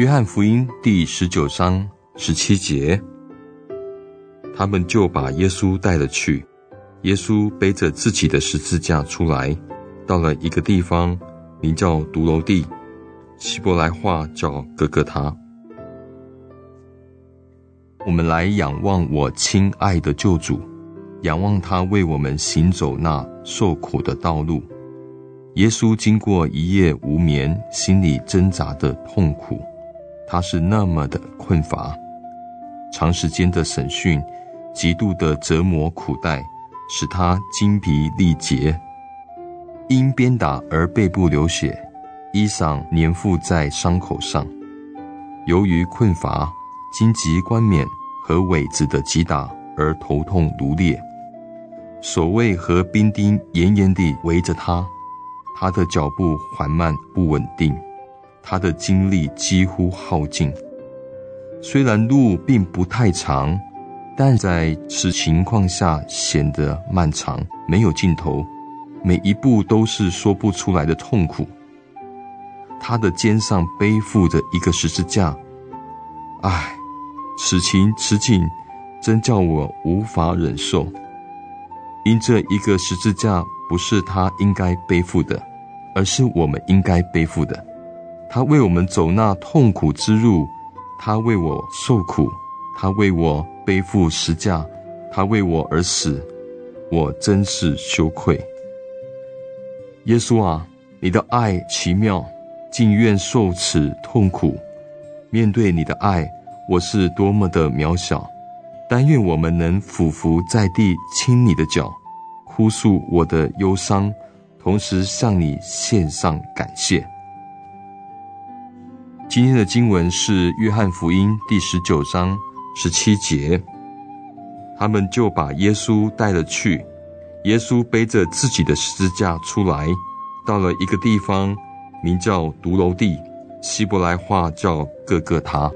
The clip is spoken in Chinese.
约翰福音第十九章十七节，他们就把耶稣带了去。耶稣背着自己的十字架出来，到了一个地方，名叫髑髅地，希伯来话叫哥哥他。我们来仰望我亲爱的救主，仰望他为我们行走那受苦的道路。耶稣经过一夜无眠、心里挣扎的痛苦，他是那么的困乏，长时间的审讯，极度的折磨苦待。使他精疲力竭，因鞭打而背部流血，衣裳粘附在伤口上。由于困乏、荆棘冠冕和苇子的击打而头痛如裂。守卫和兵丁严严地围着他，他的脚步缓慢不稳定，他的精力几乎耗尽。虽然路并不太长。但在此情况下显得漫长，没有尽头，每一步都是说不出来的痛苦。他的肩上背负着一个十字架，唉，此情此景真叫我无法忍受。因这一个十字架不是他应该背负的，而是我们应该背负的。他为我们走那痛苦之路，他为我受苦，他为我。背负十架，他为我而死，我真是羞愧。耶稣啊，你的爱奇妙，竟愿受此痛苦。面对你的爱，我是多么的渺小。但愿我们能俯伏在地，亲你的脚，哭诉我的忧伤，同时向你献上感谢。今天的经文是约翰福音第十九章。十七节，他们就把耶稣带了去。耶稣背着自己的十字架出来，到了一个地方，名叫独楼地，希伯来话叫各各他。